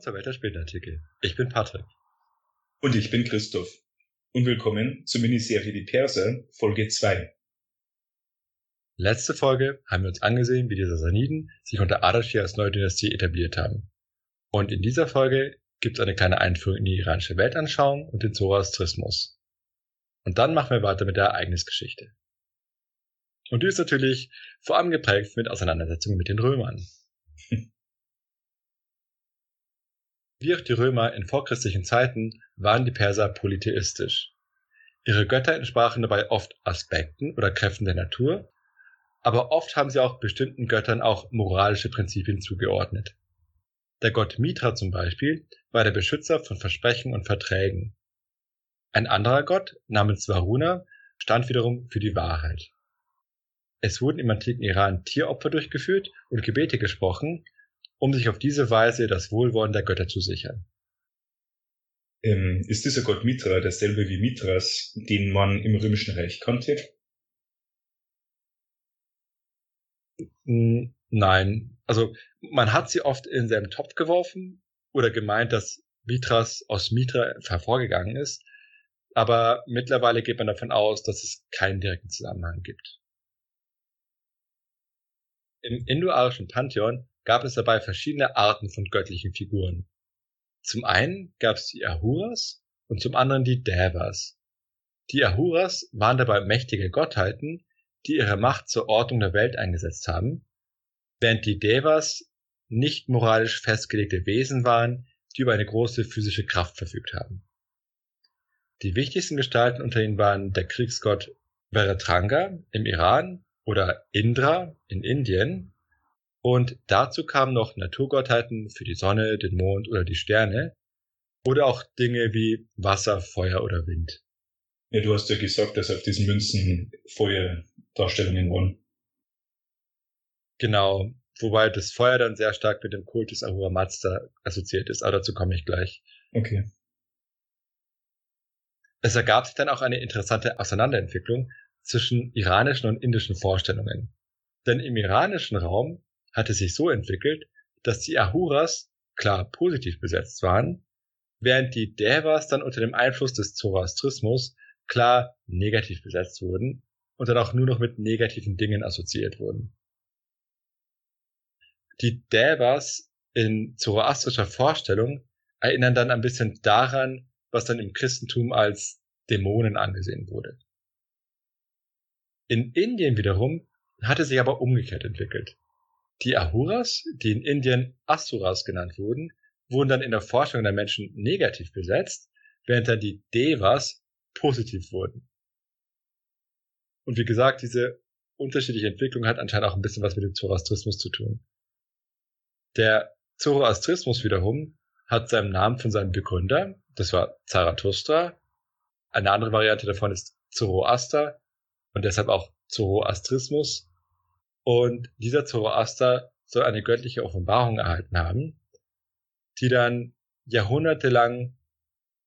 Willkommen zur Welt der Spätartikel. Ich bin Patrick. Und ich bin Christoph. Und willkommen zur Miniserie Die Perser, Folge 2. Letzte Folge haben wir uns angesehen, wie die Sassaniden sich unter Ardashir als neue Dynastie etabliert haben. Und in dieser Folge gibt es eine kleine Einführung in die iranische Weltanschauung und den Zoroastrismus. Und dann machen wir weiter mit der Ereignisgeschichte. Und die ist natürlich vor allem geprägt mit Auseinandersetzungen mit den Römern. Wie auch die Römer in vorchristlichen Zeiten waren die Perser polytheistisch. Ihre Götter entsprachen dabei oft Aspekten oder Kräften der Natur, aber oft haben sie auch bestimmten Göttern auch moralische Prinzipien zugeordnet. Der Gott Mitra zum Beispiel war der Beschützer von Versprechen und Verträgen. Ein anderer Gott namens Varuna stand wiederum für die Wahrheit. Es wurden im antiken Iran Tieropfer durchgeführt und Gebete gesprochen, um sich auf diese Weise das Wohlwollen der Götter zu sichern. Ähm, ist dieser Gott Mitra derselbe wie Mithras, den man im Römischen Reich kannte? Nein, also man hat sie oft in selben Topf geworfen oder gemeint, dass Mithras aus Mitra hervorgegangen ist, aber mittlerweile geht man davon aus, dass es keinen direkten Zusammenhang gibt. Im indo-arischen Pantheon gab es dabei verschiedene Arten von göttlichen Figuren. Zum einen gab es die Ahuras und zum anderen die Devas. Die Ahuras waren dabei mächtige Gottheiten, die ihre Macht zur Ordnung der Welt eingesetzt haben, während die Devas nicht moralisch festgelegte Wesen waren, die über eine große physische Kraft verfügt haben. Die wichtigsten Gestalten unter ihnen waren der Kriegsgott Varatranga im Iran oder Indra in Indien und dazu kamen noch Naturgottheiten für die Sonne, den Mond oder die Sterne. Oder auch Dinge wie Wasser, Feuer oder Wind. Ja, du hast ja gesagt, dass auf diesen Münzen Feuerdarstellungen waren. Genau. Wobei das Feuer dann sehr stark mit dem Kult des Ahura Mazda assoziiert ist. Aber dazu komme ich gleich. Okay. Es ergab sich dann auch eine interessante Auseinanderentwicklung zwischen iranischen und indischen Vorstellungen. Denn im iranischen Raum hatte sich so entwickelt, dass die Ahuras klar positiv besetzt waren, während die Devas dann unter dem Einfluss des Zoroastrismus klar negativ besetzt wurden und dann auch nur noch mit negativen Dingen assoziiert wurden. Die Devas in zoroastrischer Vorstellung erinnern dann ein bisschen daran, was dann im Christentum als Dämonen angesehen wurde. In Indien wiederum hatte sich aber umgekehrt entwickelt. Die Ahuras, die in Indien Asuras genannt wurden, wurden dann in der Forschung der Menschen negativ besetzt, während dann die Devas positiv wurden. Und wie gesagt, diese unterschiedliche Entwicklung hat anscheinend auch ein bisschen was mit dem Zoroastrismus zu tun. Der Zoroastrismus wiederum hat seinen Namen von seinem Begründer, das war Zarathustra. Eine andere Variante davon ist Zoroaster und deshalb auch Zoroastrismus. Und dieser Zoroaster soll eine göttliche Offenbarung erhalten haben, die dann jahrhundertelang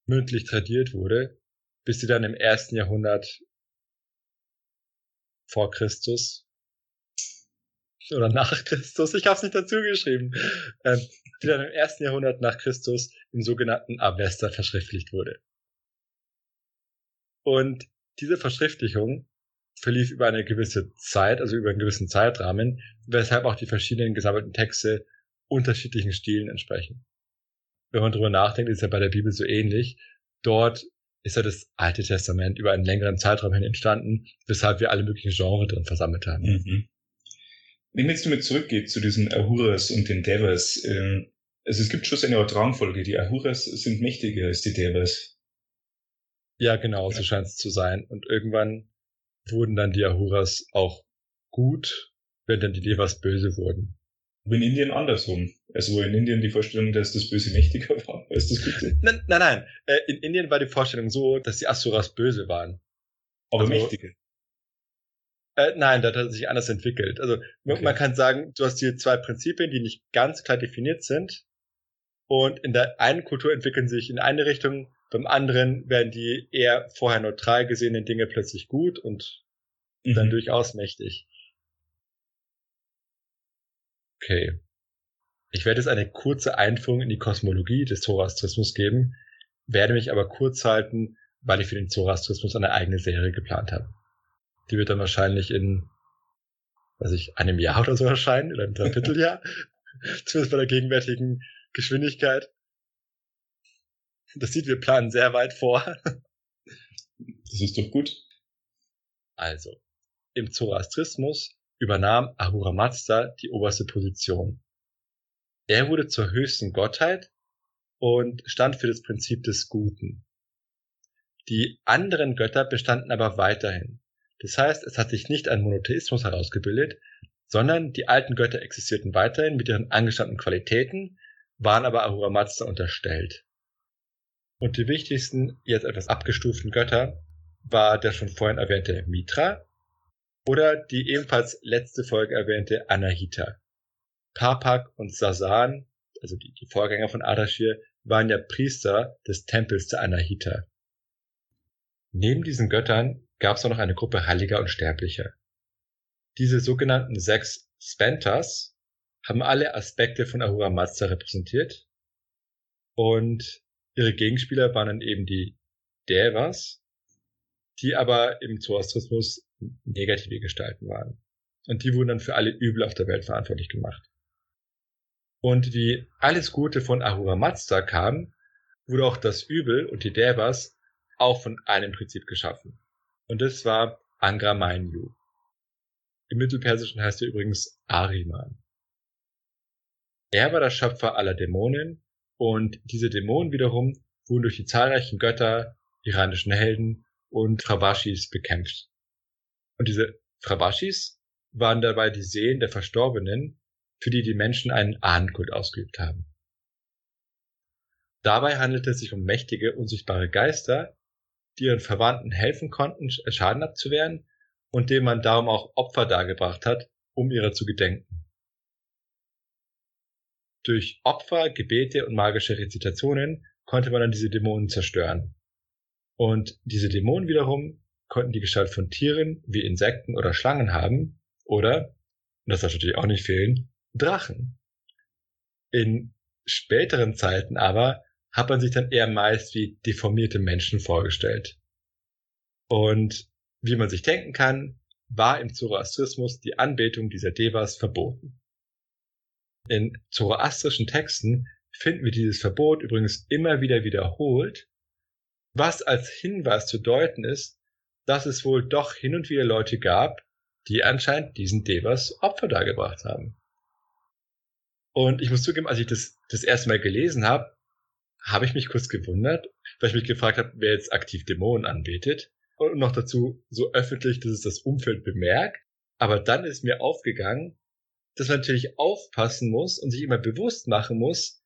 mündlich tradiert wurde, bis sie dann im ersten Jahrhundert vor Christus oder nach Christus, ich habe es nicht dazu geschrieben, ähm, die dann im ersten Jahrhundert nach Christus im sogenannten Avesta verschriftlicht wurde. Und diese Verschriftlichung verlief über eine gewisse Zeit, also über einen gewissen Zeitrahmen, weshalb auch die verschiedenen gesammelten Texte unterschiedlichen Stilen entsprechen. Wenn man drüber nachdenkt, ist ja bei der Bibel so ähnlich. Dort ist ja das Alte Testament über einen längeren Zeitraum hin entstanden, weshalb wir alle möglichen Genres drin versammelt haben. Mhm. Wenn man jetzt damit zurückgeht zu diesen Ahuras und den Devas, äh, also es gibt schon eine Art Rangfolge. Die Ahuras sind mächtiger als die Devas. Ja, genau, so scheint es zu sein. Und irgendwann wurden dann die Ahuras auch gut, wenn dann die Devas böse wurden. Aber in Indien andersrum. Also in Indien die Vorstellung, dass das Böse mächtiger war als das Gute. Nein, nein, nein. Äh, in Indien war die Vorstellung so, dass die Asuras böse waren. Aber also, mächtige. Äh, nein, das hat sich anders entwickelt. Also okay. man kann sagen, du hast hier zwei Prinzipien, die nicht ganz klar definiert sind. Und in der einen Kultur entwickeln sich in eine Richtung beim anderen werden die eher vorher neutral gesehenen Dinge plötzlich gut und mhm. dann durchaus mächtig. Okay. Ich werde jetzt eine kurze Einführung in die Kosmologie des Zoroastrismus geben, werde mich aber kurz halten, weil ich für den Zoroastrismus eine eigene Serie geplant habe. Die wird dann wahrscheinlich in, weiß ich, einem Jahr oder so erscheinen, oder einem Dreivierteljahr. Zumindest bei der gegenwärtigen Geschwindigkeit. Das sieht, wir planen sehr weit vor. Das ist doch gut. Also, im Zoroastrismus übernahm Ahura Mazda die oberste Position. Er wurde zur höchsten Gottheit und stand für das Prinzip des Guten. Die anderen Götter bestanden aber weiterhin. Das heißt, es hat sich nicht ein Monotheismus herausgebildet, sondern die alten Götter existierten weiterhin mit ihren angestammten Qualitäten, waren aber Ahura Mazda unterstellt. Und die wichtigsten, jetzt etwas abgestuften Götter war der schon vorhin erwähnte Mitra oder die ebenfalls letzte Folge erwähnte Anahita. Parpak und Sasan, also die, die Vorgänger von Ardashir, waren ja Priester des Tempels der Anahita. Neben diesen Göttern gab es auch noch eine Gruppe Heiliger und Sterblicher. Diese sogenannten sechs Spentas haben alle Aspekte von Ahura Mazda repräsentiert und ihre Gegenspieler waren dann eben die Devas, die aber im Zoroastrismus negative Gestalten waren. Und die wurden dann für alle Übel auf der Welt verantwortlich gemacht. Und wie alles Gute von Ahura Mazda kam, wurde auch das Übel und die Devas auch von einem Prinzip geschaffen. Und das war Angra Mainyu. Im Mittelpersischen heißt er übrigens Ariman. Er war der Schöpfer aller Dämonen und diese Dämonen wiederum wurden durch die zahlreichen Götter, iranischen Helden und Trabashis bekämpft. Und diese Trabashis waren dabei die Seelen der Verstorbenen, für die die Menschen einen Ahnenkult ausgeübt haben. Dabei handelte es sich um mächtige, unsichtbare Geister, die ihren Verwandten helfen konnten, Schaden abzuwehren und denen man darum auch Opfer dargebracht hat, um ihrer zu gedenken. Durch Opfer, Gebete und magische Rezitationen konnte man dann diese Dämonen zerstören. Und diese Dämonen wiederum konnten die Gestalt von Tieren wie Insekten oder Schlangen haben oder, und das darf natürlich auch nicht fehlen, Drachen. In späteren Zeiten aber hat man sich dann eher meist wie deformierte Menschen vorgestellt. Und wie man sich denken kann, war im Zoroastrismus die Anbetung dieser Devas verboten. In zoroastrischen Texten finden wir dieses Verbot übrigens immer wieder wiederholt, was als Hinweis zu deuten ist, dass es wohl doch hin und wieder Leute gab, die anscheinend diesen Devas Opfer dargebracht haben. Und ich muss zugeben, als ich das das erste Mal gelesen habe, habe ich mich kurz gewundert, weil ich mich gefragt habe, wer jetzt aktiv Dämonen anbetet. Und noch dazu so öffentlich, dass es das Umfeld bemerkt. Aber dann ist mir aufgegangen, dass man natürlich aufpassen muss und sich immer bewusst machen muss,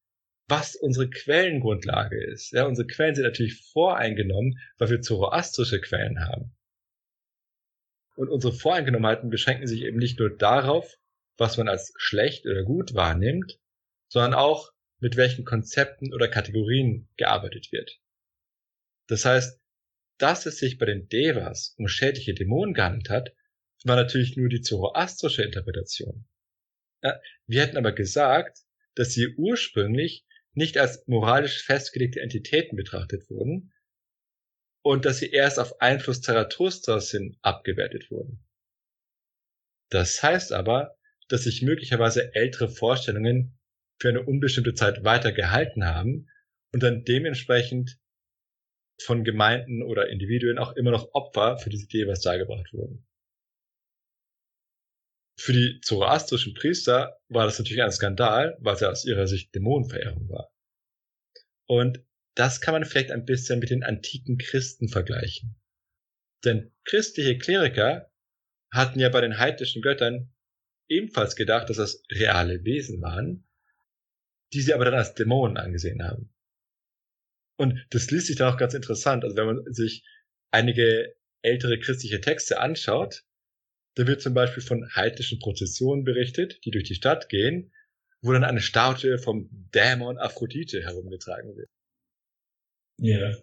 was unsere Quellengrundlage ist. Ja, unsere Quellen sind natürlich voreingenommen, weil wir zoroastrische Quellen haben. Und unsere Voreingenommenheiten beschränken sich eben nicht nur darauf, was man als schlecht oder gut wahrnimmt, sondern auch mit welchen Konzepten oder Kategorien gearbeitet wird. Das heißt, dass es sich bei den Devas um schädliche Dämonen gehandelt hat, war natürlich nur die zoroastrische Interpretation. Wir hätten aber gesagt, dass sie ursprünglich nicht als moralisch festgelegte Entitäten betrachtet wurden und dass sie erst auf Einfluss Zarathustras hin abgewertet wurden. Das heißt aber, dass sich möglicherweise ältere Vorstellungen für eine unbestimmte Zeit weiter gehalten haben und dann dementsprechend von Gemeinden oder Individuen auch immer noch Opfer für diese Idee was dargebracht wurden. Für die zoroastrischen Priester war das natürlich ein Skandal, weil es ja aus ihrer Sicht Dämonenverehrung war. Und das kann man vielleicht ein bisschen mit den antiken Christen vergleichen. Denn christliche Kleriker hatten ja bei den heidnischen Göttern ebenfalls gedacht, dass das reale Wesen waren, die sie aber dann als Dämonen angesehen haben. Und das liest sich dann auch ganz interessant. Also wenn man sich einige ältere christliche Texte anschaut, da wird zum Beispiel von heidnischen Prozessionen berichtet, die durch die Stadt gehen, wo dann eine Statue vom Dämon Aphrodite herumgetragen wird. Ja,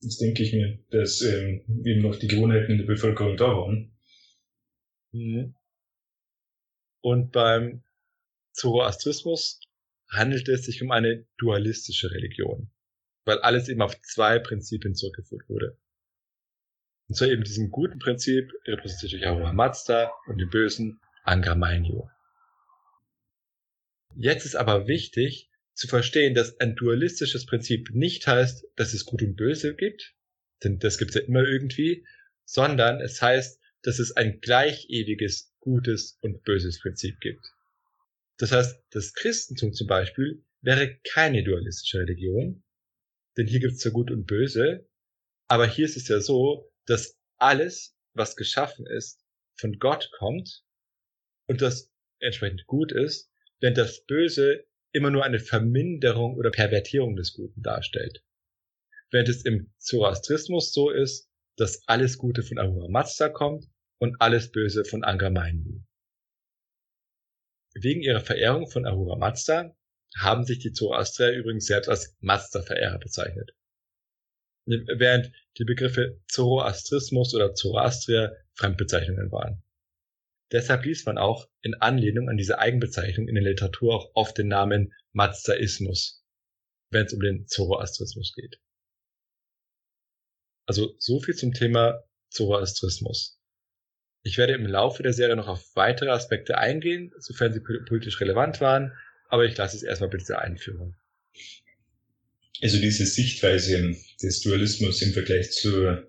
das denke ich mir, dass ähm, eben noch die Gewohnheiten in der Bevölkerung da waren. Mhm. Und beim Zoroastrismus handelt es sich um eine dualistische Religion, weil alles eben auf zwei Prinzipien zurückgeführt wurde. Und zwar eben diesem guten Prinzip, repräsentiert durch Ahura Mazda, und dem bösen Angra Mainyu. Jetzt ist aber wichtig zu verstehen, dass ein dualistisches Prinzip nicht heißt, dass es Gut und Böse gibt, denn das gibt es ja immer irgendwie, sondern es heißt, dass es ein gleichewiges Gutes und Böses Prinzip gibt. Das heißt, das Christentum zum Beispiel wäre keine dualistische Religion, denn hier gibt es ja Gut und Böse, aber hier ist es ja so, dass alles, was geschaffen ist, von Gott kommt und das entsprechend gut ist, während das Böse immer nur eine Verminderung oder Pervertierung des Guten darstellt. Während es im Zoroastrismus so ist, dass alles Gute von Ahura Mazda kommt und alles Böse von Angra Mainyu. Wegen ihrer Verehrung von Ahura Mazda haben sich die Zoroastrier übrigens selbst als Mazda-Verehrer bezeichnet. Während die Begriffe Zoroastrismus oder Zoroastrier Fremdbezeichnungen waren. Deshalb liest man auch in Anlehnung an diese Eigenbezeichnung in der Literatur auch oft den Namen Mazdaismus, wenn es um den Zoroastrismus geht. Also so viel zum Thema Zoroastrismus. Ich werde im Laufe der Serie noch auf weitere Aspekte eingehen, sofern sie politisch relevant waren, aber ich lasse es erstmal bei dieser Einführung. Also diese Sichtweise des Dualismus im Vergleich zur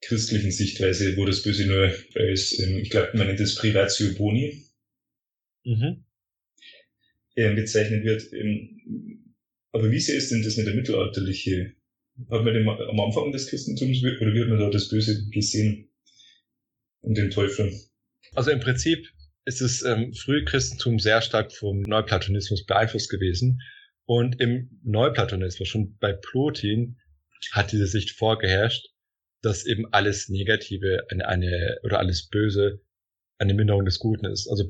christlichen Sichtweise, wo das Böse nur als, ähm, ich glaube, man nennt es Privatio Boni, mhm. Ähm, bezeichnet wird. Ähm, aber wie sehr ist denn das nicht der mittelalterliche hat man den am Anfang des Christentums oder hat man da das Böse gesehen und den Teufel? Also im Prinzip ist das ähm, Frühchristentum sehr stark vom Neuplatonismus beeinflusst gewesen. Und im Neuplatonismus, schon bei Plotin, hat diese Sicht vorgeherrscht, dass eben alles Negative eine, eine oder alles Böse eine Minderung des Guten ist. Also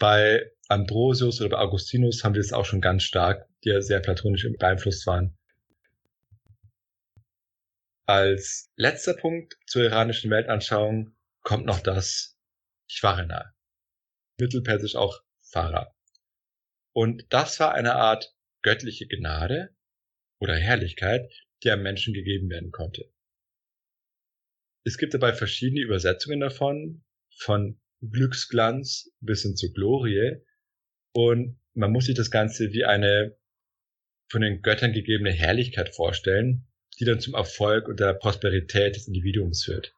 bei Ambrosius oder bei Augustinus haben wir das auch schon ganz stark, die ja sehr platonisch beeinflusst waren. Als letzter Punkt zur iranischen Weltanschauung kommt noch das Schwarena. Mittelpersisch auch Farah. Und das war eine Art göttliche Gnade oder Herrlichkeit, die einem Menschen gegeben werden konnte. Es gibt dabei verschiedene Übersetzungen davon, von Glücksglanz bis hin zu Glorie. Und man muss sich das Ganze wie eine von den Göttern gegebene Herrlichkeit vorstellen, die dann zum Erfolg und der Prosperität des Individuums führt.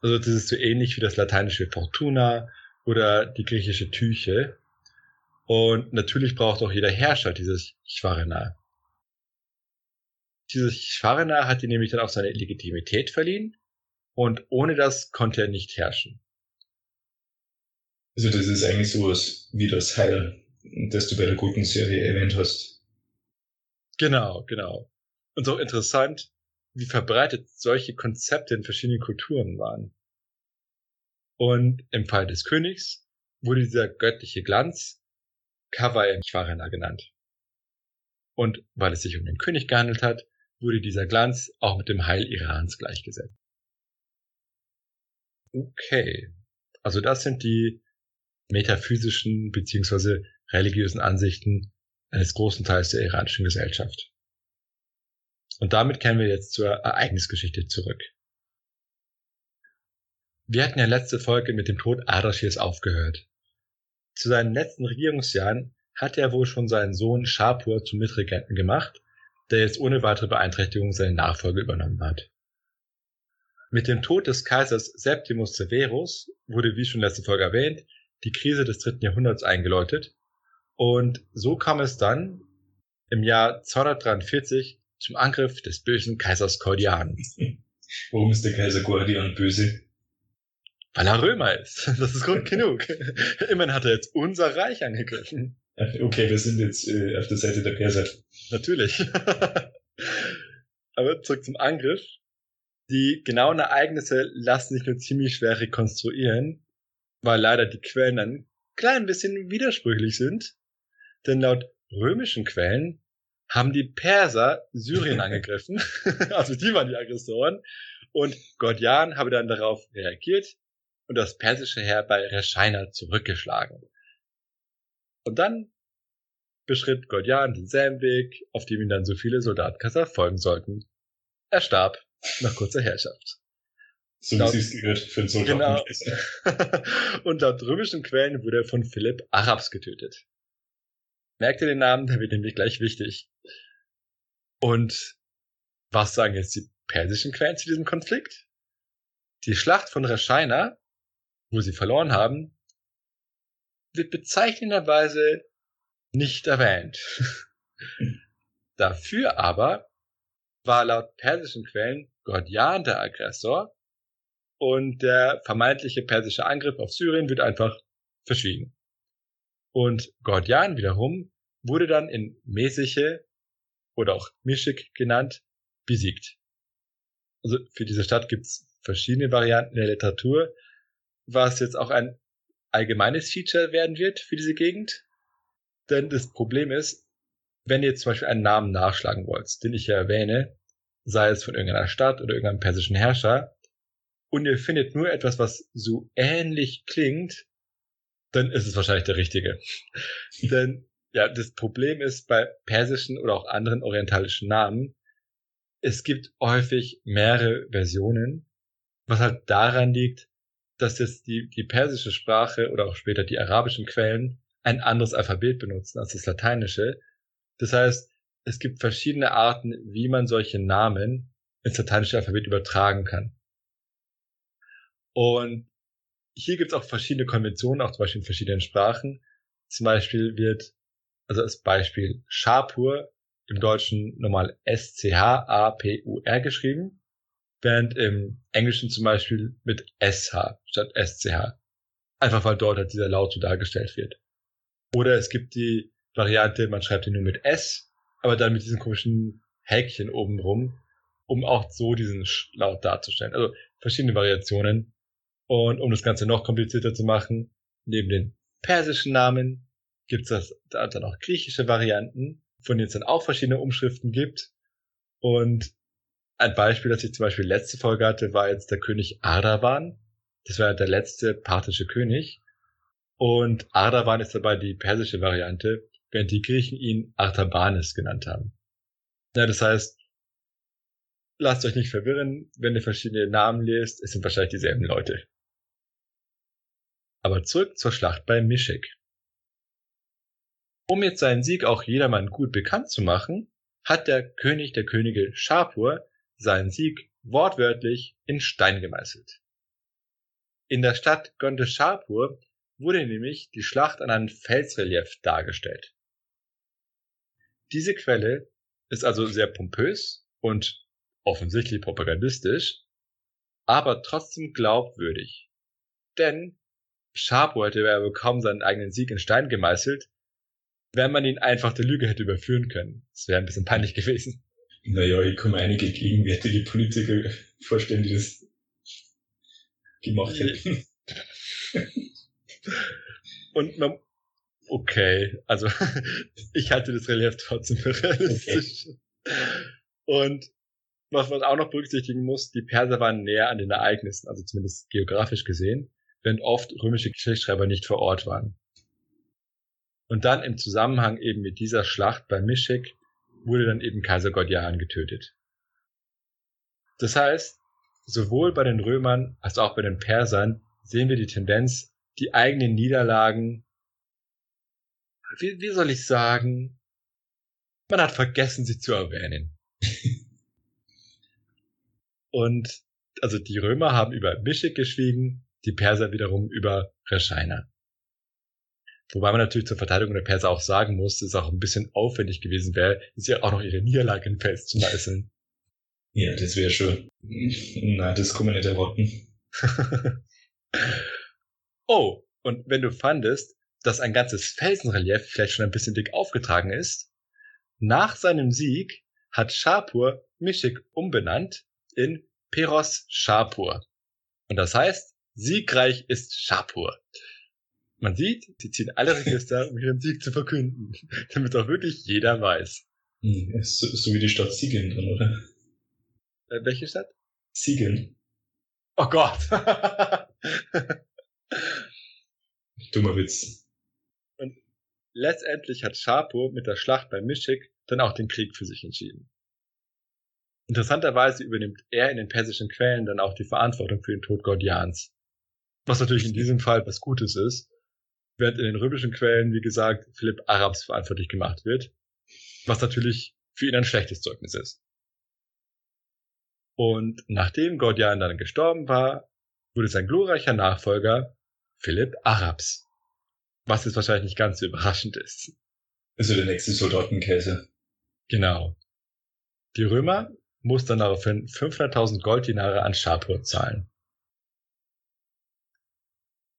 Also das ist so ähnlich wie das lateinische Fortuna oder die griechische Tyche. Und natürlich braucht auch jeder Herrscher dieses Schwarena. Dieses Schwarena hat ihm nämlich dann auch seine Legitimität verliehen und ohne das konnte er nicht herrschen. Also das ist eigentlich sowas wie das Heil, das du bei der guten Serie erwähnt hast. Genau, genau. Und so interessant, wie verbreitet solche Konzepte in verschiedenen Kulturen waren. Und im Fall des Königs wurde dieser göttliche Glanz Kawai Shvarana genannt. Und weil es sich um den König gehandelt hat, wurde dieser Glanz auch mit dem Heil Irans gleichgesetzt. Okay, also das sind die metaphysischen beziehungsweise religiösen Ansichten eines großen Teils der iranischen Gesellschaft. Und damit kehren wir jetzt zur Ereignisgeschichte zurück. Wir hatten ja letzte Folge mit dem Tod Ardashirs aufgehört. Zu seinen letzten Regierungsjahren hat er wohl schon seinen Sohn Shapur zum Mitregenten gemacht, der jetzt ohne weitere Beeinträchtigung seine Nachfolge übernommen hat. Mit dem Tod des Kaisers Septimus Severus wurde, wie schon letzte Folge erwähnt, die Krise des dritten Jahrhunderts eingeläutet und so kam es dann im Jahr 243 zum Angriff des bösen Kaisers Cordian. Warum ist der Kaiser Cordian böse? Weil er Römer ist. Das ist Grund genug. Immerhin hat er jetzt unser Reich angegriffen. Okay, wir sind jetzt äh, auf der Seite der Perser. Natürlich. Aber zurück zum Angriff. Die genauen Ereignisse lassen sich nur ziemlich schwer rekonstruieren, weil leider die Quellen ein klein bisschen widersprüchlich sind. Denn laut römischen Quellen haben die Perser Syrien angegriffen. also die waren die Aggressoren. Und Gordian habe dann darauf reagiert und das persische Heer bei Reschaina zurückgeschlagen. Und dann beschritt Gordian denselben Weg, auf dem ihn dann so viele Soldaten Kassar folgen sollten. Er starb nach kurzer Herrschaft. So wie es gehört für einen Soldaten. Genau. Und laut römischen Quellen wurde er von Philipp Arabs getötet. Merkt ihr den Namen, der wird nämlich gleich wichtig. Und was sagen jetzt die persischen Quellen zu diesem Konflikt? Die Schlacht von Raschaina, wo sie verloren haben, wird bezeichnenderweise nicht erwähnt. Dafür aber war laut persischen Quellen Gordian der Aggressor und der vermeintliche persische Angriff auf Syrien wird einfach verschwiegen. Und Gordian wiederum wurde dann in Mesiche oder auch Mischik genannt besiegt. Also für diese Stadt gibt's verschiedene Varianten der Literatur, was jetzt auch ein allgemeines Feature werden wird für diese Gegend. Denn das Problem ist, wenn ihr zum Beispiel einen Namen nachschlagen wollt, den ich ja erwähne, sei es von irgendeiner Stadt oder irgendeinem persischen Herrscher, und ihr findet nur etwas, was so ähnlich klingt, dann ist es wahrscheinlich der richtige. Denn ja, das Problem ist bei persischen oder auch anderen orientalischen Namen, es gibt häufig mehrere Versionen, was halt daran liegt, dass jetzt die, die persische Sprache oder auch später die arabischen Quellen ein anderes Alphabet benutzen als das lateinische. Das heißt, es gibt verschiedene Arten, wie man solche Namen ins lateinische Alphabet übertragen kann. Und hier gibt es auch verschiedene Konventionen, auch zum Beispiel in verschiedenen Sprachen. Zum Beispiel wird, also als Beispiel Shapur im Deutschen normal S-C-H-A-P-U-R geschrieben, während im Englischen zum Beispiel mit S-H statt S-C-H. Einfach weil dort halt dieser Laut so dargestellt wird. Oder es gibt die Variante, man schreibt ihn nur mit S, aber dann mit diesen komischen Häkchen oben rum, um auch so diesen Laut darzustellen. Also verschiedene Variationen. Und um das Ganze noch komplizierter zu machen, neben den persischen Namen gibt es dann auch griechische Varianten, von denen es dann auch verschiedene Umschriften gibt. Und ein Beispiel, das ich zum Beispiel letzte Folge hatte, war jetzt der König Ardavan. Das war der letzte parthische König. Und Ardavan ist dabei die persische Variante, während die Griechen ihn Artabanes genannt haben. Ja, das heißt, lasst euch nicht verwirren, wenn ihr verschiedene Namen lest, es sind wahrscheinlich dieselben Leute. Aber zurück zur Schlacht bei Mischek. Um jetzt seinen Sieg auch jedermann gut bekannt zu machen, hat der König der Könige Shapur seinen Sieg wortwörtlich in Stein gemeißelt. In der Stadt Gondeshapur wurde nämlich die Schlacht an einem Felsrelief dargestellt. Diese Quelle ist also sehr pompös und offensichtlich propagandistisch, aber trotzdem glaubwürdig. Denn Shapur hätte ja kaum seinen eigenen Sieg in Stein gemeißelt, wenn man ihn einfach der Lüge hätte überführen können. Das wäre ein bisschen peinlich gewesen. Naja, ich kann mir einige gegenwärtige Politiker vorstellen, die das gemacht hätten. Und man, okay, also ich halte das Relief trotzdem für realistisch. Okay. Und was man auch noch berücksichtigen muss, die Perser waren näher an den Ereignissen, also zumindest geografisch gesehen, während oft römische Geschichtsschreiber nicht vor Ort waren. Und dann im Zusammenhang eben mit dieser Schlacht bei Mischek wurde dann eben Kaiser Gordian getötet. Das heißt, sowohl bei den Römern als auch bei den Persern sehen wir die Tendenz, die eigenen Niederlagen, wie, wie soll ich sagen, man hat vergessen, sie zu erwähnen. Und also die Römer haben über Mischek geschwiegen, die Perser wiederum über Rescheiner. Wobei man natürlich zur Verteidigung der Perser auch sagen muss, dass es auch ein bisschen aufwendig gewesen wäre, sie auch noch ihre Niederlagen festzumeißeln. Ja, das wäre schon. Na, das kann man nicht erwarten. oh, und wenn du fandest, dass ein ganzes Felsenrelief vielleicht schon ein bisschen dick aufgetragen ist, nach seinem Sieg hat Shapur Mischik umbenannt in Peros Shapur. Und das heißt, siegreich ist Shapur. Man sieht, sie ziehen alle Register, um ihren Sieg zu verkünden, damit auch wirklich jeder weiß. Hm, so, so wie die Stadt Siegen dann, oder? Äh, welche Stadt? Siegen. Oh Gott. Dummer Witz. Und letztendlich hat Shapur mit der Schlacht bei Mischik dann auch den Krieg für sich entschieden. Interessanterweise übernimmt er in den persischen Quellen dann auch die Verantwortung für den Tod Gordians. Was natürlich in diesem Fall was Gutes ist, während in den römischen Quellen, wie gesagt, Philipp Arabs verantwortlich gemacht wird, was natürlich für ihn ein schlechtes Zeugnis ist. Und nachdem Gordian dann gestorben war, wurde sein glorreicher Nachfolger Philipp Arabs. Was jetzt wahrscheinlich nicht ganz so überraschend ist. Also der nächste Soldatenkäse. Genau. Die Römer mussten daraufhin 500.000 Golddinare an Schapur zahlen.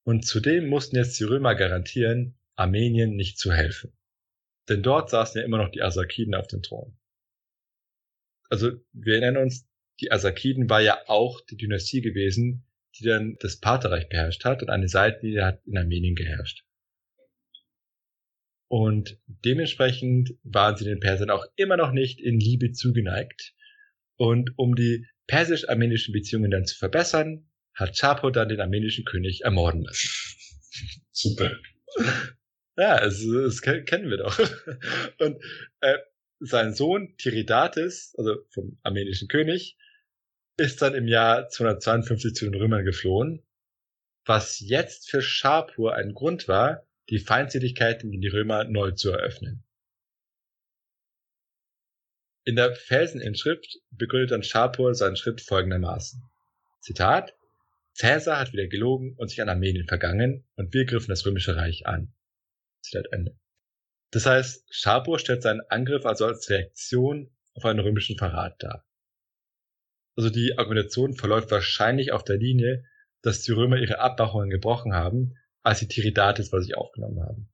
Und zudem mussten jetzt die Römer garantieren, Armenien nicht zu helfen. Denn dort saßen ja immer noch die Asakiden auf dem Thron. Also wir erinnern uns, die Asakiden war ja auch die Dynastie gewesen, die dann das Partherreich beherrscht hat und eine Seitenlinie hat in Armenien geherrscht. Und dementsprechend waren sie den Persern auch immer noch nicht in Liebe zugeneigt. Und um die persisch-armenischen Beziehungen dann zu verbessern, hat Chapo dann den armenischen König ermorden lassen. Super. Ja, das, das kennen wir doch. Und äh, sein Sohn Tiridates, also vom armenischen König, ist dann im Jahr 252 zu den Römern geflohen, was jetzt für Schapur ein Grund war, die Feindseligkeiten gegen die Römer neu zu eröffnen. In der Felseninschrift begründet dann Schapur seinen Schritt folgendermaßen. Zitat, Cäsar hat wieder gelogen und sich an Armenien vergangen und wir griffen das römische Reich an. Zitat Ende. Das heißt, Schapur stellt seinen Angriff also als Reaktion auf einen römischen Verrat dar. Also die Argumentation verläuft wahrscheinlich auf der Linie, dass die Römer ihre Abmachungen gebrochen haben, als sie Tiridates bei sich aufgenommen haben.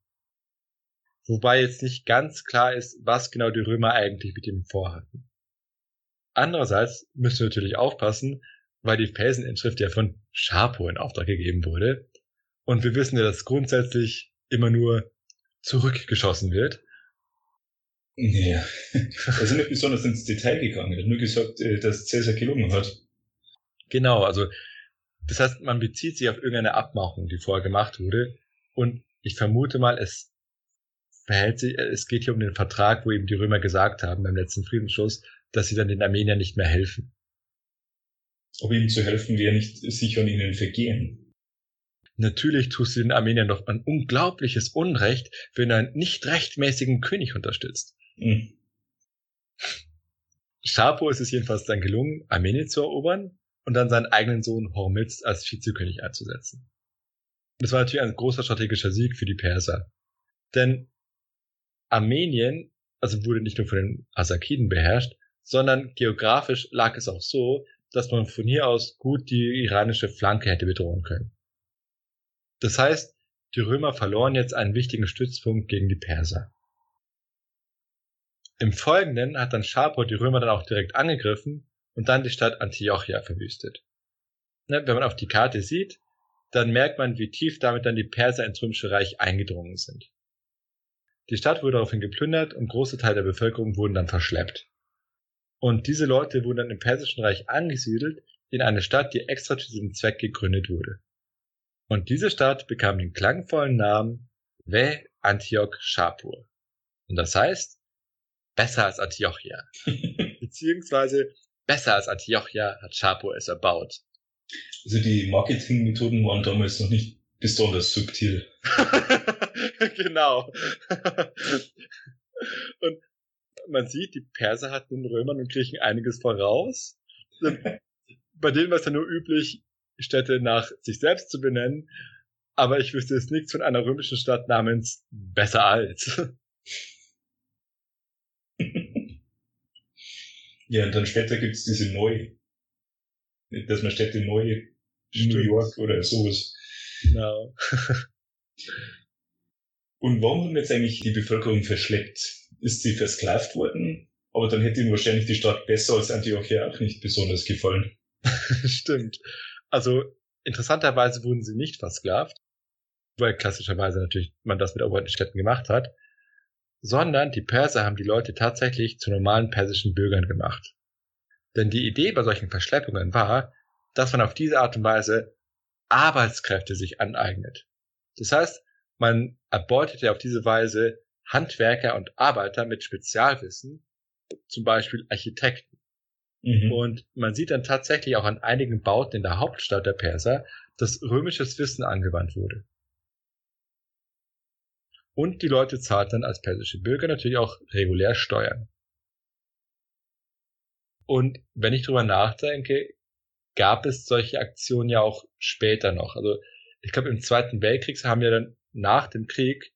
Wobei jetzt nicht ganz klar ist, was genau die Römer eigentlich mit ihm vorhatten. Andererseits müssen wir natürlich aufpassen, weil die Felseninschrift ja von Schapo in Auftrag gegeben wurde. Und wir wissen ja, dass grundsätzlich immer nur zurückgeschossen wird. Ja, er ist nicht besonders ins Detail gegangen. Er hat nur gesagt, äh, dass Cäsar gelungen hat. Genau, also das heißt, man bezieht sich auf irgendeine Abmachung, die vorher gemacht wurde. Und ich vermute mal, es verhält sich, es geht hier um den Vertrag, wo eben die Römer gesagt haben beim letzten Friedensschluss, dass sie dann den Armeniern nicht mehr helfen. Ob ihnen zu helfen wäre nicht sich an ihnen vergehen. Natürlich tust du den Armeniern doch ein unglaubliches Unrecht, wenn du einen nicht rechtmäßigen König unterstützt. Mhm. Schapo ist es jedenfalls dann gelungen, Armenien zu erobern und dann seinen eigenen Sohn Hormizd als Vizekönig einzusetzen. Das war natürlich ein großer strategischer Sieg für die Perser. Denn Armenien, also wurde nicht nur von den Asakiden beherrscht, sondern geografisch lag es auch so, dass man von hier aus gut die iranische Flanke hätte bedrohen können. Das heißt, die Römer verloren jetzt einen wichtigen Stützpunkt gegen die Perser. Im Folgenden hat dann Schapur die Römer dann auch direkt angegriffen und dann die Stadt Antiochia verwüstet. Ne, wenn man auf die Karte sieht, dann merkt man, wie tief damit dann die Perser ins Römische Reich eingedrungen sind. Die Stadt wurde daraufhin geplündert und große Teile der Bevölkerung wurden dann verschleppt. Und diese Leute wurden dann im Persischen Reich angesiedelt in eine Stadt, die extra zu diesem Zweck gegründet wurde. Und diese Stadt bekam den klangvollen Namen Ve Antioch Shapur. Und das heißt, besser als Antiochia. Beziehungsweise besser als Antiochia hat Chapo es erbaut. Also die Marketingmethoden waren damals noch nicht besonders subtil. genau. und man sieht, die Perser hatten den Römern und Griechen einiges voraus. Bei denen war es ja nur üblich, Städte nach sich selbst zu benennen, aber ich wüsste jetzt nichts von einer römischen Stadt namens besser als. Ja, und dann später gibt's diese neue, dass man Städte neu, New York oder sowas. Genau. und warum haben jetzt eigentlich die Bevölkerung verschleppt? Ist sie versklavt worden? Aber dann hätte ihnen wahrscheinlich die Stadt besser als Antiochia auch nicht besonders gefallen. Stimmt. Also interessanterweise wurden sie nicht versklavt, weil klassischerweise natürlich man das mit eroberten Städten gemacht hat sondern die Perser haben die Leute tatsächlich zu normalen persischen Bürgern gemacht. Denn die Idee bei solchen Verschleppungen war, dass man auf diese Art und Weise Arbeitskräfte sich aneignet. Das heißt, man erbeutete auf diese Weise Handwerker und Arbeiter mit Spezialwissen, zum Beispiel Architekten. Mhm. Und man sieht dann tatsächlich auch an einigen Bauten in der Hauptstadt der Perser, dass römisches Wissen angewandt wurde. Und die Leute zahlten dann als persische Bürger natürlich auch regulär Steuern. Und wenn ich drüber nachdenke, gab es solche Aktionen ja auch später noch. Also ich glaube, im Zweiten Weltkrieg haben ja dann nach dem Krieg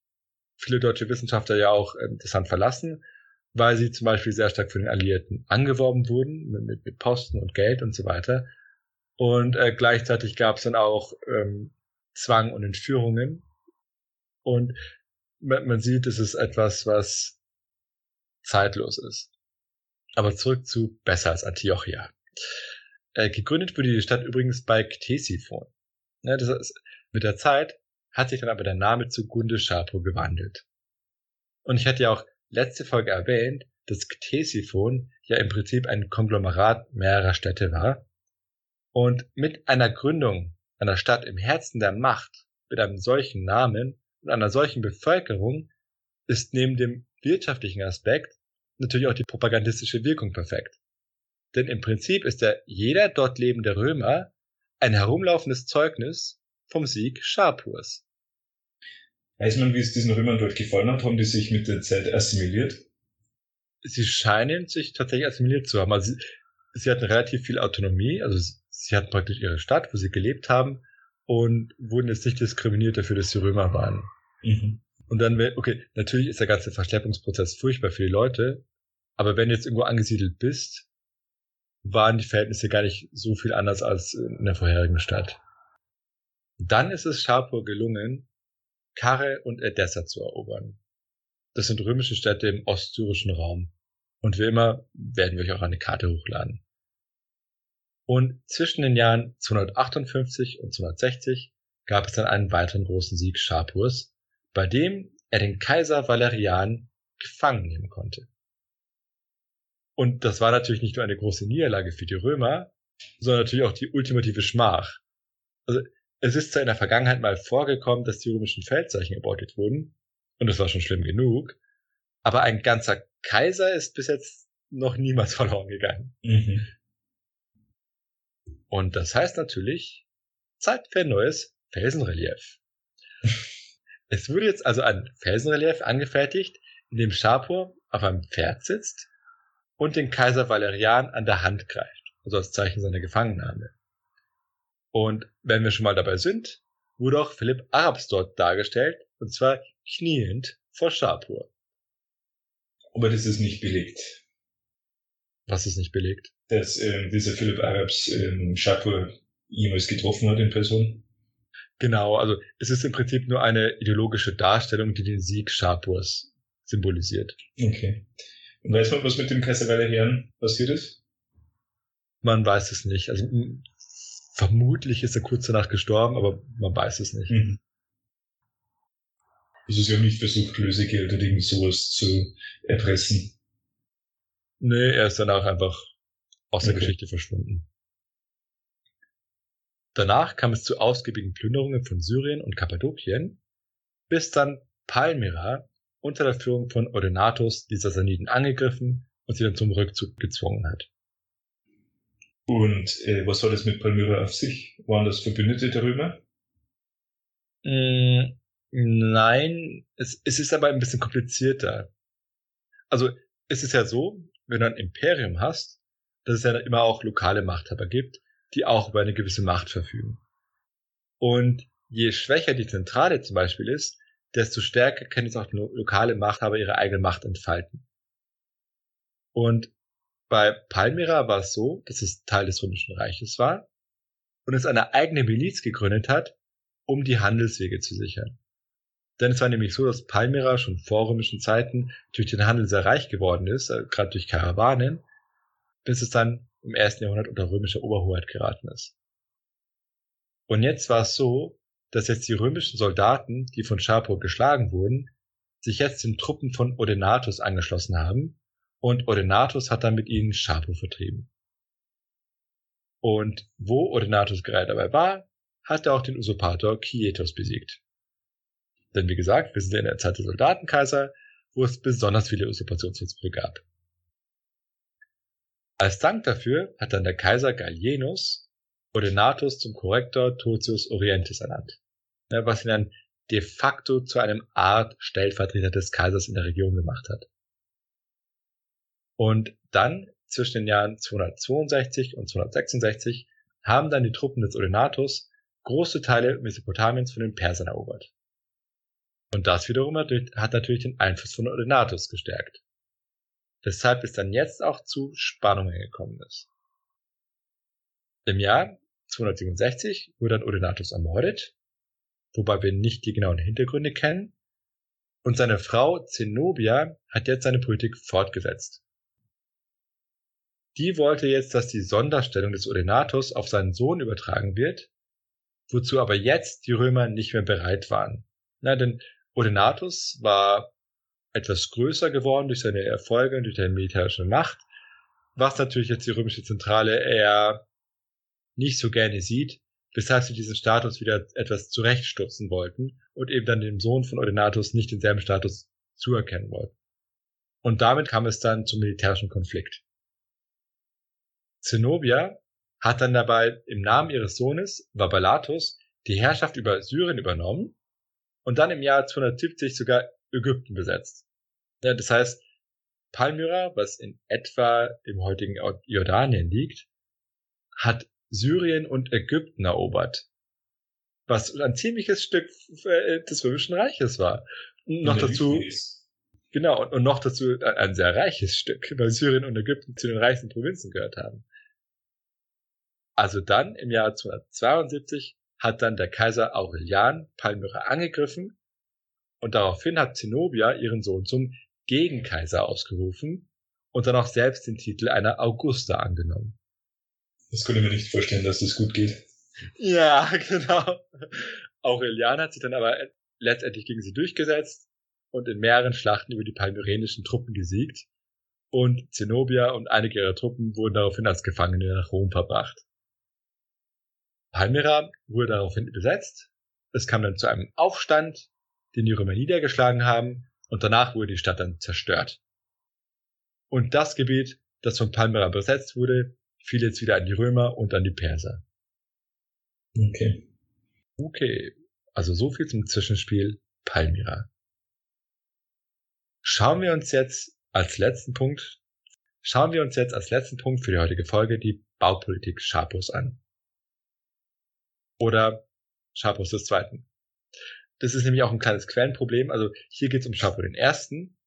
viele deutsche Wissenschaftler ja auch ähm, das Land verlassen, weil sie zum Beispiel sehr stark von den Alliierten angeworben wurden, mit, mit, Posten und Geld und so weiter. Und äh, gleichzeitig gab es dann auch ähm, Zwang und Entführungen. Und man, man sieht, es ist etwas, was zeitlos ist. Aber zurück zu besser als Antiochia. Äh, gegründet wurde die Stadt übrigens bei Ktesiphon. Ja, das ist, mit der Zeit hat sich dann aber der Name zu Gundeshapur gewandelt. Und ich hatte ja auch letzte Folge erwähnt, dass Ktesiphon ja im Prinzip ein Konglomerat mehrerer Städte war. Und mit einer Gründung einer Stadt im Herzen der Macht mit einem solchen Namen und einer solchen Bevölkerung ist neben dem wirtschaftlichen Aspekt natürlich auch die propagandistische Wirkung perfekt. Denn im Prinzip ist ja jeder dort lebende Römer ein herumlaufendes Zeugnis vom Sieg Schapurs. Weiß man, wie es diesen Römern dort gefallen hat? Haben die sich mit der Zeit assimiliert? Sie scheinen sich tatsächlich assimiliert zu haben. Also sie, sie hatten relativ viel Autonomie, also sie hatten praktisch ihre Stadt, wo sie gelebt haben und wurden jetzt nicht diskriminiert dafür, dass sie Römer waren. Mhm. Und dann, okay, natürlich ist der ganze Verschleppungsprozess furchtbar für die Leute, aber wenn du jetzt irgendwo angesiedelt bist, waren die Verhältnisse gar nicht so viel anders als in der vorherigen Stadt. Dann ist es Schapur gelungen, Karre und Edessa zu erobern. Das sind römische Städte im ostsyrischen Raum. Und wie immer werden wir euch auch eine Karte hochladen. Und zwischen den Jahren 258 und 260 gab es dann einen weiteren großen Sieg Schapurs, bei dem er den Kaiser Valerian gefangen nehmen konnte. Und das war natürlich nicht nur eine große Niederlage für die Römer, sondern natürlich auch die ultimative Schmach. Also es ist zwar in der Vergangenheit mal vorgekommen, dass die römischen Feldzeichen erbeutet wurden, und das war schon schlimm genug, aber ein ganzer Kaiser ist bis jetzt noch niemals verloren gegangen. Mhm. Und das heißt natürlich, Zeit für ein neues Felsenrelief. Es wurde jetzt also ein Felsenrelief angefertigt, in dem Schapur auf einem Pferd sitzt und den Kaiser Valerian an der Hand greift, also als Zeichen seiner Gefangennahme. Und wenn wir schon mal dabei sind, wurde auch Philipp Arabs dort dargestellt, und zwar kniend vor Schapur. Aber das ist nicht belegt. Was ist nicht belegt? Dass äh, dieser Philipp Arabs äh, Schapur jemals getroffen hat in Person. Genau, also es ist im Prinzip nur eine ideologische Darstellung, die den Sieg Schapurs symbolisiert. Okay. Und weiß man, was mit dem Kaiser Valerian passiert ist? Man weiß es nicht. Also vermutlich ist er kurz danach gestorben, aber man weiß es nicht. Mhm. Also sie haben nicht versucht, Lösegeld oder irgend sowas zu erpressen. Nee, er ist danach einfach aus der Geschichte verschwunden. Danach kam es zu ausgiebigen Plünderungen von Syrien und Kappadokien, bis dann Palmyra unter der Führung von Odenatus die Sassaniden angegriffen und sie dann zum Rückzug gezwungen hat. Und äh, was hat es mit Palmyra auf sich? Waren das Verbündete der Römer? Mm, nein, es, es ist aber ein bisschen komplizierter. Also es ist ja so, wenn du ein Imperium hast, dass es ja immer auch lokale Machthaber gibt, die auch über eine gewisse Macht verfügen. Und je schwächer die Zentrale zum Beispiel ist, desto stärker können jetzt auch lokale Machthaber ihre eigene Macht entfalten. Und bei Palmyra war es so, dass es Teil des Römischen Reiches war und es eine eigene Miliz gegründet hat, um die Handelswege zu sichern. Denn es war nämlich so, dass Palmyra schon vor römischen Zeiten durch den Handel sehr reich geworden ist, äh, gerade durch Karawanen, bis es dann im ersten Jahrhundert unter römischer Oberhoheit geraten ist. Und jetzt war es so, dass jetzt die römischen Soldaten, die von Schapur geschlagen wurden, sich jetzt den Truppen von Odenatus angeschlossen haben und Odenatus hat dann mit ihnen Schapur vertrieben. Und wo Odenatus gerade dabei war, hat er auch den Usurpator Quietus besiegt. Denn wie gesagt, wir sind in der Zeit der Soldatenkaiser, wo es besonders viele Usurpationsversuche gab. Als Dank dafür hat dann der Kaiser Gallienus Odenatus zum Korrektor Totius Orientis ernannt, was ihn dann de facto zu einem Art Stellvertreter des Kaisers in der Region gemacht hat. Und dann zwischen den Jahren 262 und 266 haben dann die Truppen des Odenatus große Teile Mesopotamiens von den Persern erobert. Und das wiederum hat natürlich den Einfluss von Odenatus gestärkt. Weshalb es dann jetzt auch zu Spannungen gekommen ist. Im Jahr 267 wurde dann Odenatus ermordet, wobei wir nicht die genauen Hintergründe kennen, und seine Frau Zenobia hat jetzt seine Politik fortgesetzt. Die wollte jetzt, dass die Sonderstellung des Odenatus auf seinen Sohn übertragen wird, wozu aber jetzt die Römer nicht mehr bereit waren. Na, denn Odenatus war etwas größer geworden durch seine Erfolge und durch seine militärische Macht, was natürlich jetzt die römische Zentrale eher nicht so gerne sieht, weshalb sie diesen Status wieder etwas zurechtstutzen wollten und eben dann dem Sohn von Odenatus nicht denselben Status zuerkennen wollten. Und damit kam es dann zum militärischen Konflikt. Zenobia hat dann dabei im Namen ihres Sohnes Vabalatus die Herrschaft über Syrien übernommen und dann im Jahr 270 sogar Ägypten besetzt. Ja, das heißt, Palmyra, was in etwa im heutigen Jordanien liegt, hat Syrien und Ägypten erobert. Was ein ziemliches Stück äh, des Römischen Reiches war. Und noch dazu, genau, und, und noch dazu ein sehr reiches Stück, weil Syrien und Ägypten zu den reichsten Provinzen gehört haben. Also dann im Jahr 272 hat dann der Kaiser Aurelian Palmyra angegriffen und daraufhin hat Zenobia ihren Sohn zum Gegenkaiser ausgerufen und dann auch selbst den Titel einer Augusta angenommen. Das könnte mir nicht vorstellen, dass das gut geht. Ja, genau. Aurelian hat sich dann aber letztendlich gegen sie durchgesetzt und in mehreren Schlachten über die palmyrenischen Truppen gesiegt. Und Zenobia und einige ihrer Truppen wurden daraufhin als Gefangene nach Rom verbracht. Palmyra wurde daraufhin besetzt. Es kam dann zu einem Aufstand, den die Römer niedergeschlagen haben, und danach wurde die Stadt dann zerstört. Und das Gebiet, das von Palmyra besetzt wurde, fiel jetzt wieder an die Römer und an die Perser. Okay. Okay, also so viel zum Zwischenspiel Palmyra. Schauen wir uns jetzt als letzten Punkt, schauen wir uns jetzt als letzten Punkt für die heutige Folge die Baupolitik Schapos an oder Sharpos des Zweiten. Das ist nämlich auch ein kleines Quellenproblem. Also hier geht es um Sharpo den Ersten.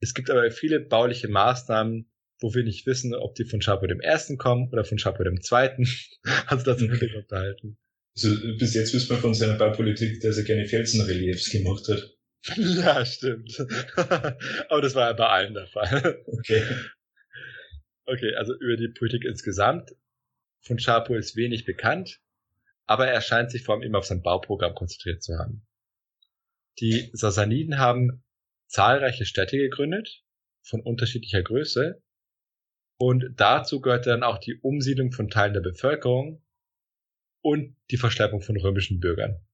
Es gibt aber viele bauliche Maßnahmen, wo wir nicht wissen, ob die von Sharpo dem Ersten kommen oder von Sharpo dem Zweiten. Also das im Hintergrund behalten. Also bis jetzt wissen wir von seiner Baupolitik, dass er gerne Felsenreliefs gemacht hat. Ja, stimmt. aber das war ja bei allen der Fall. Okay. Okay, also über die Politik insgesamt von Sharpo ist wenig bekannt aber er scheint sich vor allem immer auf sein Bauprogramm konzentriert zu haben. Die Sassaniden haben zahlreiche Städte gegründet, von unterschiedlicher Größe, und dazu gehörte dann auch die Umsiedlung von Teilen der Bevölkerung und die Verschleppung von römischen Bürgern.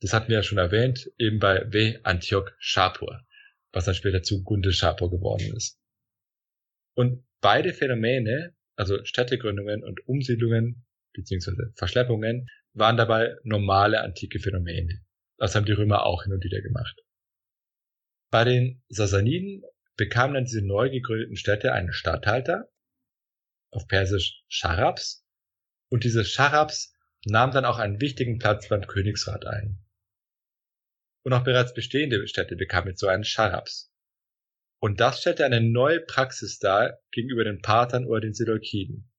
Das hatten wir ja schon erwähnt, eben bei W. Antioch Shapur, was dann später zu Gunde Shapur geworden ist. Und beide Phänomene, also Städtegründungen und Umsiedlungen, beziehungsweise Verschleppungen, waren dabei normale antike Phänomene. Das haben die Römer auch hin und wieder gemacht. Bei den Sassaniden bekamen dann diese neu gegründeten Städte einen Statthalter, auf Persisch Sharabs, und diese Sharabs nahmen dann auch einen wichtigen Platz beim Königsrat ein. Und auch bereits bestehende Städte bekamen jetzt so einen Sharabs. Und das stellte eine neue Praxis dar gegenüber den Parthern oder den Seleukiden.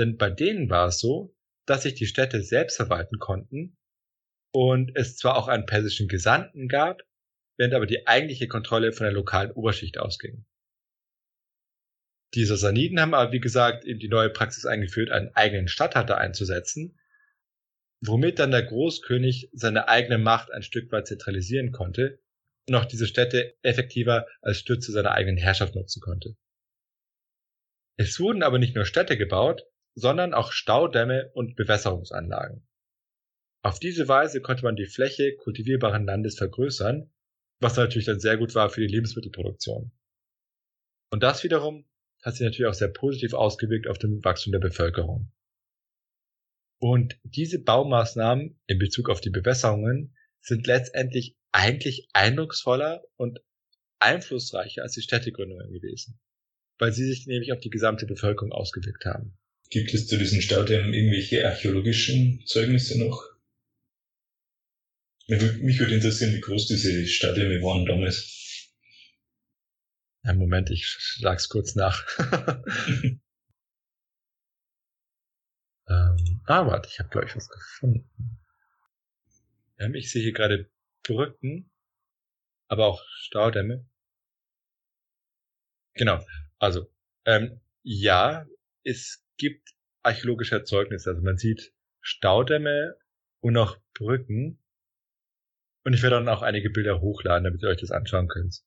Denn bei denen war es so, dass sich die Städte selbst verwalten konnten und es zwar auch einen persischen Gesandten gab, während aber die eigentliche Kontrolle von der lokalen Oberschicht ausging. Die Sassaniden haben aber, wie gesagt, eben die neue Praxis eingeführt, einen eigenen Statthalter einzusetzen, womit dann der Großkönig seine eigene Macht ein Stück weit zentralisieren konnte und auch diese Städte effektiver als Stütze seiner eigenen Herrschaft nutzen konnte. Es wurden aber nicht nur Städte gebaut, sondern auch Staudämme und Bewässerungsanlagen. Auf diese Weise konnte man die Fläche kultivierbaren Landes vergrößern, was natürlich dann sehr gut war für die Lebensmittelproduktion. Und das wiederum hat sich natürlich auch sehr positiv ausgewirkt auf den Wachstum der Bevölkerung. Und diese Baumaßnahmen in Bezug auf die Bewässerungen sind letztendlich eigentlich eindrucksvoller und einflussreicher als die Städtegründungen gewesen, weil sie sich nämlich auf die gesamte Bevölkerung ausgewirkt haben. Gibt es zu diesen Staudämmen irgendwelche archäologischen Zeugnisse noch? Mich würde interessieren, wie groß diese Staudämme waren damals. Ja, Moment, ich schlag's kurz nach. ähm, ah, warte, ich habe glaube ich was gefunden. Ähm, ich sehe hier gerade Brücken, aber auch Staudämme. Genau, also ähm, ja, es gibt archäologische Erzeugnisse. Also man sieht Staudämme und auch Brücken. Und ich werde dann auch einige Bilder hochladen, damit ihr euch das anschauen könnt.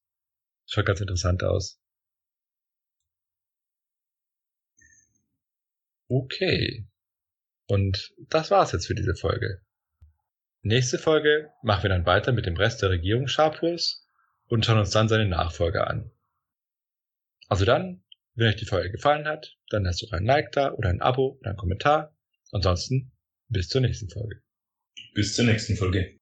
Schaut ganz interessant aus. Okay. Und das war's jetzt für diese Folge. Nächste Folge machen wir dann weiter mit dem Rest der Regierung Schapurs und schauen uns dann seine Nachfolger an. Also dann, wenn euch die Folge gefallen hat, dann lasst doch ein Like da oder ein Abo oder ein Kommentar. Ansonsten bis zur nächsten Folge. Bis zur nächsten Folge.